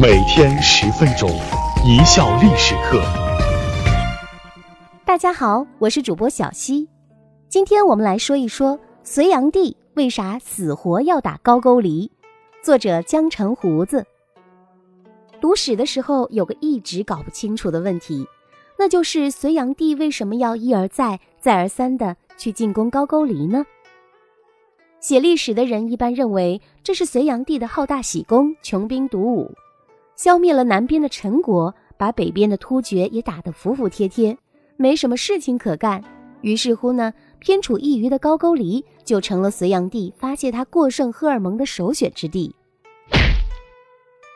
每天十分钟，一笑历史课。大家好，我是主播小溪，今天我们来说一说隋炀帝为啥死活要打高句丽。作者江城胡子。读史的时候，有个一直搞不清楚的问题，那就是隋炀帝为什么要一而再、再而三的去进攻高句丽呢？写历史的人一般认为，这是隋炀帝的好大喜功、穷兵黩武，消灭了南边的陈国，把北边的突厥也打得服服帖帖，没什么事情可干。于是乎呢，偏处一隅的高句丽就成了隋炀帝发泄他过剩荷尔蒙的首选之地。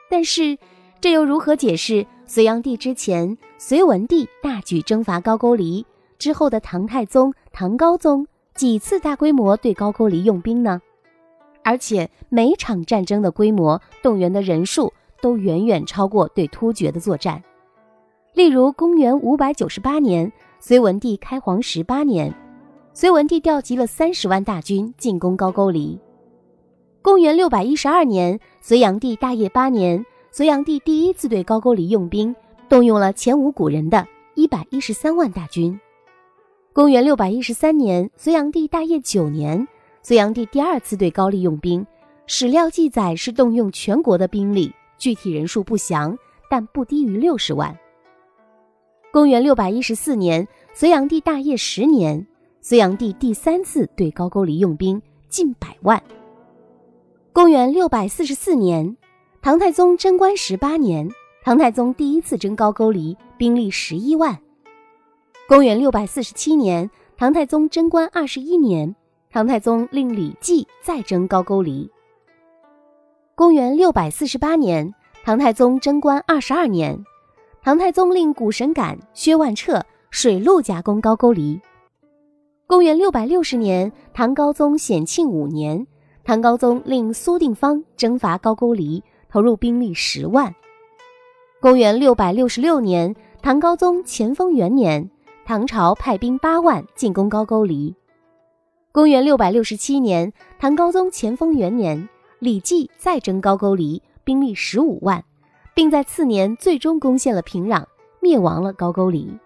但是，这又如何解释隋炀帝之前隋文帝大举征伐高句丽之后的唐太宗、唐高宗？几次大规模对高句丽用兵呢？而且每场战争的规模、动员的人数都远远超过对突厥的作战。例如，公元五百九十八年，隋文帝开皇十八年，隋文帝调集了三十万大军进攻高句丽。公元六百一十二年，隋炀帝大业八年，隋炀帝第一次对高句丽用兵，动用了前无古人的一百一十三万大军。公元六百一十三年，隋炀帝大业九年，隋炀帝第二次对高丽用兵，史料记载是动用全国的兵力，具体人数不详，但不低于六十万。公元六百一十四年，隋炀帝大业十年，隋炀帝第三次对高句丽用兵，近百万。公元六百四十四年，唐太宗贞观十八年，唐太宗第一次征高句丽，兵力十一万。公元六百四十七年，唐太宗贞观二十一年，唐太宗令李绩再征高句丽。公元六百四十八年，唐太宗贞观二十二年，唐太宗令古神感、薛万彻水陆夹攻高句丽。公元六百六十年，唐高宗显庆五年，唐高宗令苏定方征伐高句丽，投入兵力十万。公元六百六十六年，唐高宗乾封元年。唐朝派兵八万进攻高句丽。公元六百六十七年，唐高宗乾封元年，李绩再征高句丽，兵力十五万，并在次年最终攻陷了平壤，灭亡了高句丽。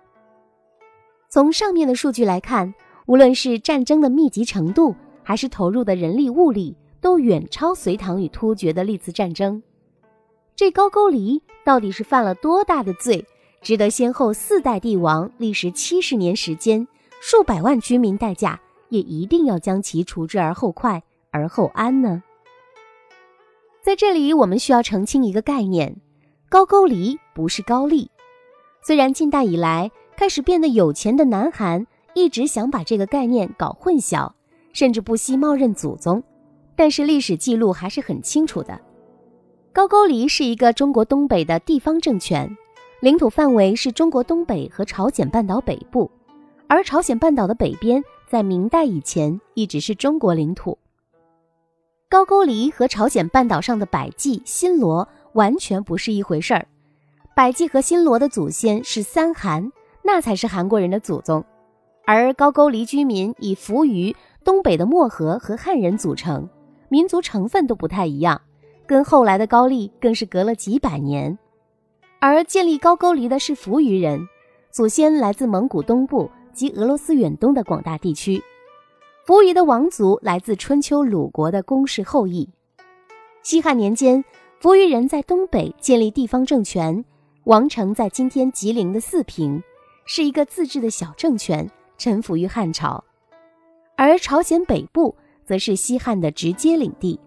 从上面的数据来看，无论是战争的密集程度，还是投入的人力物力，都远超隋唐与突厥的历次战争。这高句丽到底是犯了多大的罪？值得先后四代帝王历时七十年时间、数百万居民代价，也一定要将其除之而后快而后安呢？在这里，我们需要澄清一个概念：高句丽不是高丽。虽然近代以来开始变得有钱的南韩一直想把这个概念搞混淆，甚至不惜冒认祖宗，但是历史记录还是很清楚的。高句丽是一个中国东北的地方政权。领土范围是中国东北和朝鲜半岛北部，而朝鲜半岛的北边在明代以前一直是中国领土。高句丽和朝鲜半岛上的百济、新罗完全不是一回事儿。百济和新罗的祖先是三韩，那才是韩国人的祖宗，而高句丽居民以扶余、东北的漠河和汉人组成，民族成分都不太一样，跟后来的高丽更是隔了几百年。而建立高句丽的是扶余人，祖先来自蒙古东部及俄罗斯远东的广大地区。扶余的王族来自春秋鲁国的公室后裔。西汉年间，扶余人在东北建立地方政权，王城在今天吉林的四平，是一个自治的小政权，臣服于汉朝。而朝鲜北部则是西汉的直接领地，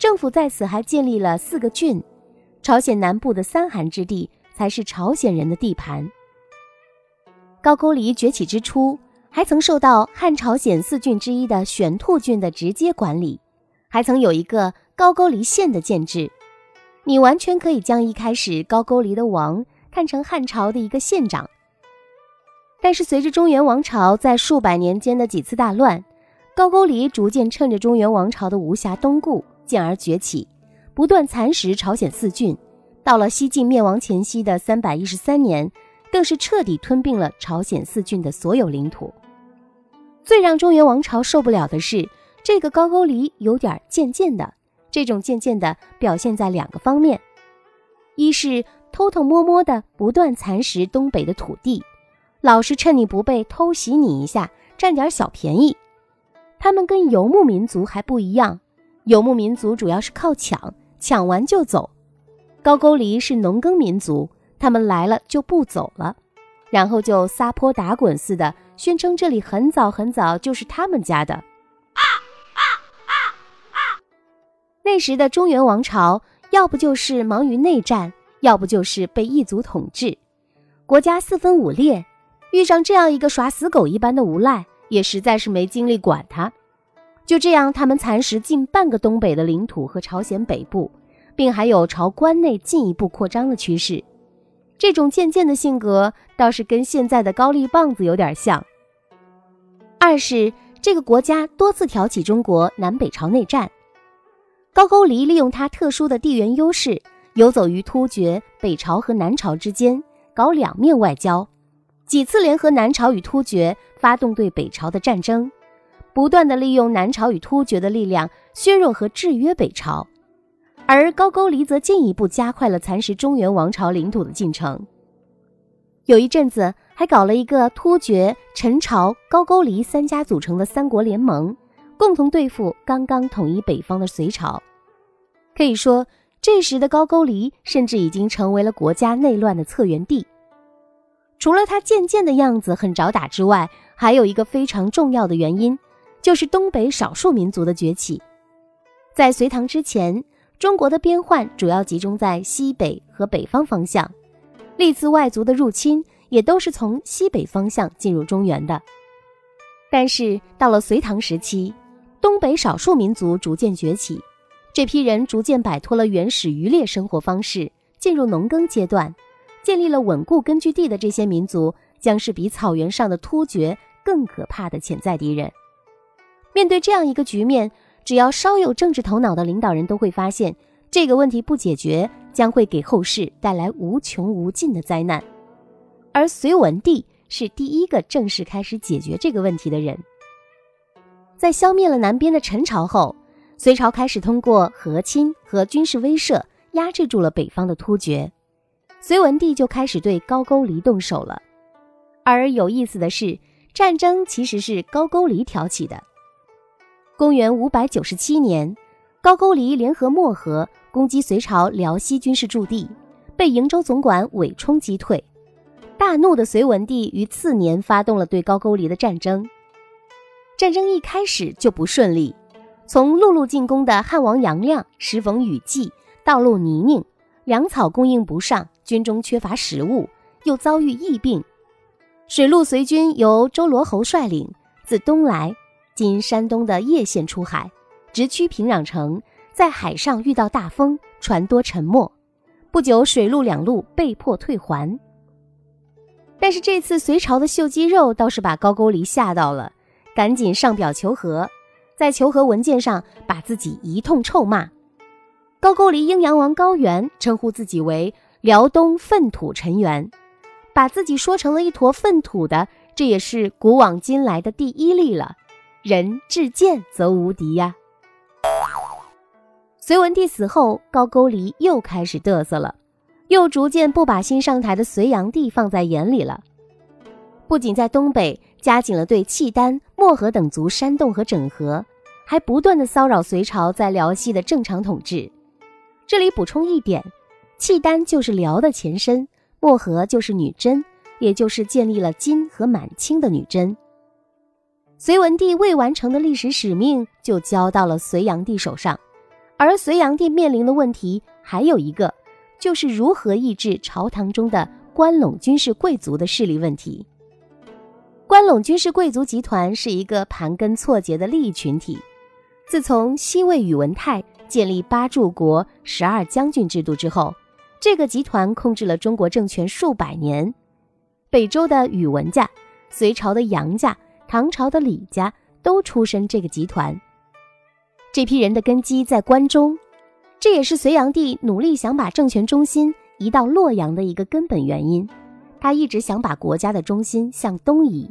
政府在此还建立了四个郡。朝鲜南部的三韩之地才是朝鲜人的地盘。高句丽崛起之初，还曾受到汉朝鲜四郡之一的玄兔郡的直接管理，还曾有一个高句丽县的建制。你完全可以将一开始高句丽的王看成汉朝的一个县长。但是随着中原王朝在数百年间的几次大乱，高句丽逐渐趁着中原王朝的无暇东顾，进而崛起。不断蚕食朝鲜四郡，到了西晋灭亡前夕的三百一十三年，更是彻底吞并了朝鲜四郡的所有领土。最让中原王朝受不了的是，这个高句丽有点渐渐的。这种渐渐的表现在两个方面：一是偷偷摸摸的不断蚕食东北的土地，老是趁你不备偷袭你一下，占点小便宜。他们跟游牧民族还不一样，游牧民族主要是靠抢，抢完就走。高句丽是农耕民族，他们来了就不走了，然后就撒泼打滚似的，宣称这里很早很早就是他们家的。啊啊啊啊那时的中原王朝，要不就是忙于内战，要不就是被异族统治，国家四分五裂。遇上这样一个耍死狗一般的无赖，也实在是没精力管他。就这样，他们蚕食近半个东北的领土和朝鲜北部。并还有朝关内进一步扩张的趋势，这种渐渐的性格倒是跟现在的高丽棒子有点像。二是这个国家多次挑起中国南北朝内战，高句丽利用它特殊的地缘优势，游走于突厥、北朝和南朝之间，搞两面外交，几次联合南朝与突厥发动对北朝的战争，不断的利用南朝与突厥的力量削弱和制约北朝。而高句丽则进一步加快了蚕食中原王朝领土的进程。有一阵子还搞了一个突厥、陈朝、高句丽三家组成的三国联盟，共同对付刚刚统一北方的隋朝。可以说，这时的高句丽甚至已经成为了国家内乱的策源地。除了它渐渐的样子很找打之外，还有一个非常重要的原因，就是东北少数民族的崛起。在隋唐之前。中国的边患主要集中在西北和北方方向，历次外族的入侵也都是从西北方向进入中原的。但是到了隋唐时期，东北少数民族逐渐崛起，这批人逐渐摆脱了原始渔猎生活方式，进入农耕阶段，建立了稳固根据地的这些民族，将是比草原上的突厥更可怕的潜在敌人。面对这样一个局面。只要稍有政治头脑的领导人都会发现，这个问题不解决，将会给后世带来无穷无尽的灾难。而隋文帝是第一个正式开始解决这个问题的人。在消灭了南边的陈朝后，隋朝开始通过和亲和军事威慑压制住了北方的突厥，隋文帝就开始对高句丽动手了。而有意思的是，战争其实是高句丽挑起的。公元五百九十七年，高句丽联合漠河攻击隋朝辽西军事驻地，被瀛州总管韦冲击退。大怒的隋文帝于次年发动了对高句丽的战争。战争一开始就不顺利，从陆路进攻的汉王杨亮时逢雨季，道路泥泞，粮草供应不上，军中缺乏食物，又遭遇疫病。水陆随军由周罗侯率领，自东来。今山东的叶县出海，直趋平壤城，在海上遇到大风，船多沉没，不久水陆两路被迫退还。但是这次隋朝的秀肌肉倒是把高句丽吓到了，赶紧上表求和，在求和文件上把自己一通臭骂。高句丽阴阳王高原称呼自己为辽东粪土陈元，把自己说成了一坨粪土的，这也是古往今来的第一例了。人至贱则无敌呀。隋文帝死后，高句丽又开始嘚瑟了，又逐渐不把新上台的隋炀帝放在眼里了。不仅在东北加紧了对契丹、漠河等族煽动和整合，还不断的骚扰隋朝在辽西的正常统治。这里补充一点，契丹就是辽的前身，漠河就是女真，也就是建立了金和满清的女真。隋文帝未完成的历史使命就交到了隋炀帝手上，而隋炀帝面临的问题还有一个，就是如何抑制朝堂中的关陇军事贵族的势力问题。关陇军事贵族集团是一个盘根错节的利益群体，自从西魏宇文泰建立八柱国、十二将军制度之后，这个集团控制了中国政权数百年。北周的宇文家，隋朝的杨家。唐朝的李家都出身这个集团，这批人的根基在关中，这也是隋炀帝努力想把政权中心移到洛阳的一个根本原因。他一直想把国家的中心向东移。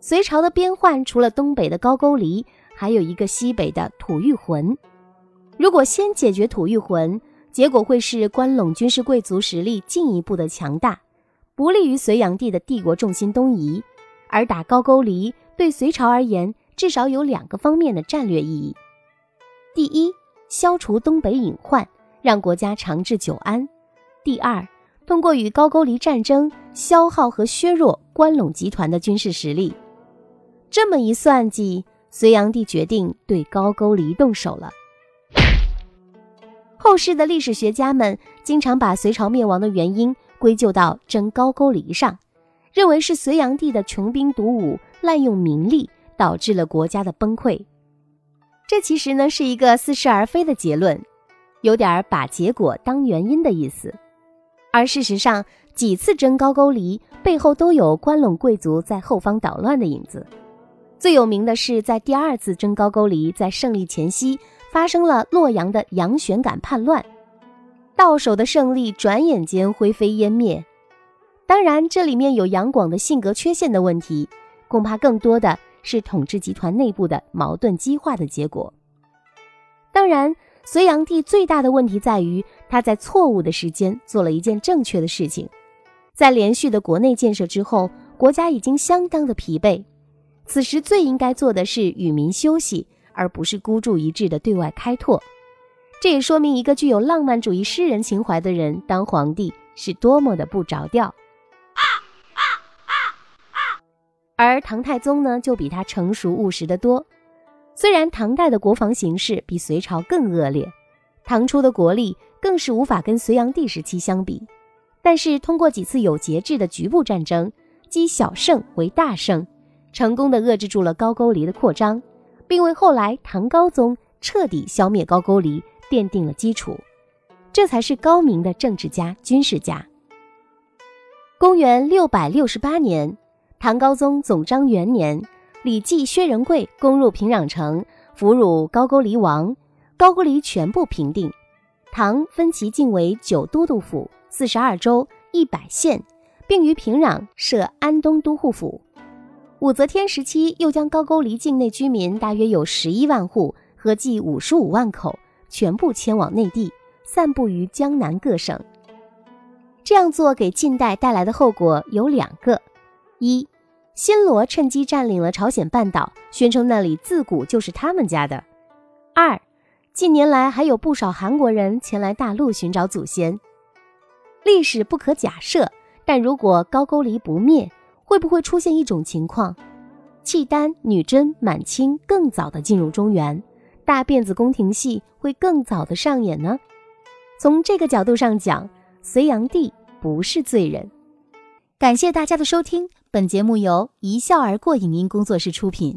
隋朝的边患除了东北的高句丽，还有一个西北的吐谷浑。如果先解决吐谷浑，结果会是关陇军事贵族实力进一步的强大，不利于隋炀帝的帝国重心东移。而打高句丽对隋朝而言，至少有两个方面的战略意义：第一，消除东北隐患，让国家长治久安；第二，通过与高句丽战争，消耗和削弱关陇集团的军事实力。这么一算计，隋炀帝决定对高句丽动手了。后世的历史学家们经常把隋朝灭亡的原因归咎到征高句丽上，认为是隋炀帝的穷兵黩武、滥用民力导致了国家的崩溃。这其实呢是一个似是而非的结论，有点把结果当原因的意思。而事实上，几次征高句丽背后都有关陇贵族在后方捣乱的影子。最有名的是，在第二次征高句丽在胜利前夕，发生了洛阳的杨玄感叛乱，到手的胜利转眼间灰飞烟灭。当然，这里面有杨广的性格缺陷的问题，恐怕更多的是统治集团内部的矛盾激化的结果。当然，隋炀帝最大的问题在于他在错误的时间做了一件正确的事情，在连续的国内建设之后，国家已经相当的疲惫。此时最应该做的是与民休息，而不是孤注一掷的对外开拓。这也说明一个具有浪漫主义诗人情怀的人当皇帝是多么的不着调。而唐太宗呢，就比他成熟务实的多。虽然唐代的国防形势比隋朝更恶劣，唐初的国力更是无法跟隋炀帝时期相比，但是通过几次有节制的局部战争，积小胜为大胜。成功的遏制住了高句丽的扩张，并为后来唐高宗彻底消灭高句丽奠定了基础。这才是高明的政治家、军事家。公元六百六十八年，唐高宗总章元年，李继、薛仁贵攻入平壤城，俘虏高句丽王，高句丽全部平定。唐分其境为九都督府、四十二州、一百县，并于平壤设安东都护府。武则天时期，又将高句丽境内居民大约有十一万户，合计五十五万口，全部迁往内地，散布于江南各省。这样做给近代带来的后果有两个：一，新罗趁机占领了朝鲜半岛，宣称那里自古就是他们家的；二，近年来还有不少韩国人前来大陆寻找祖先。历史不可假设，但如果高句丽不灭，会不会出现一种情况，契丹、女真、满清更早的进入中原，大辫子宫廷戏会更早的上演呢？从这个角度上讲，隋炀帝不是罪人。感谢大家的收听，本节目由一笑而过影音工作室出品。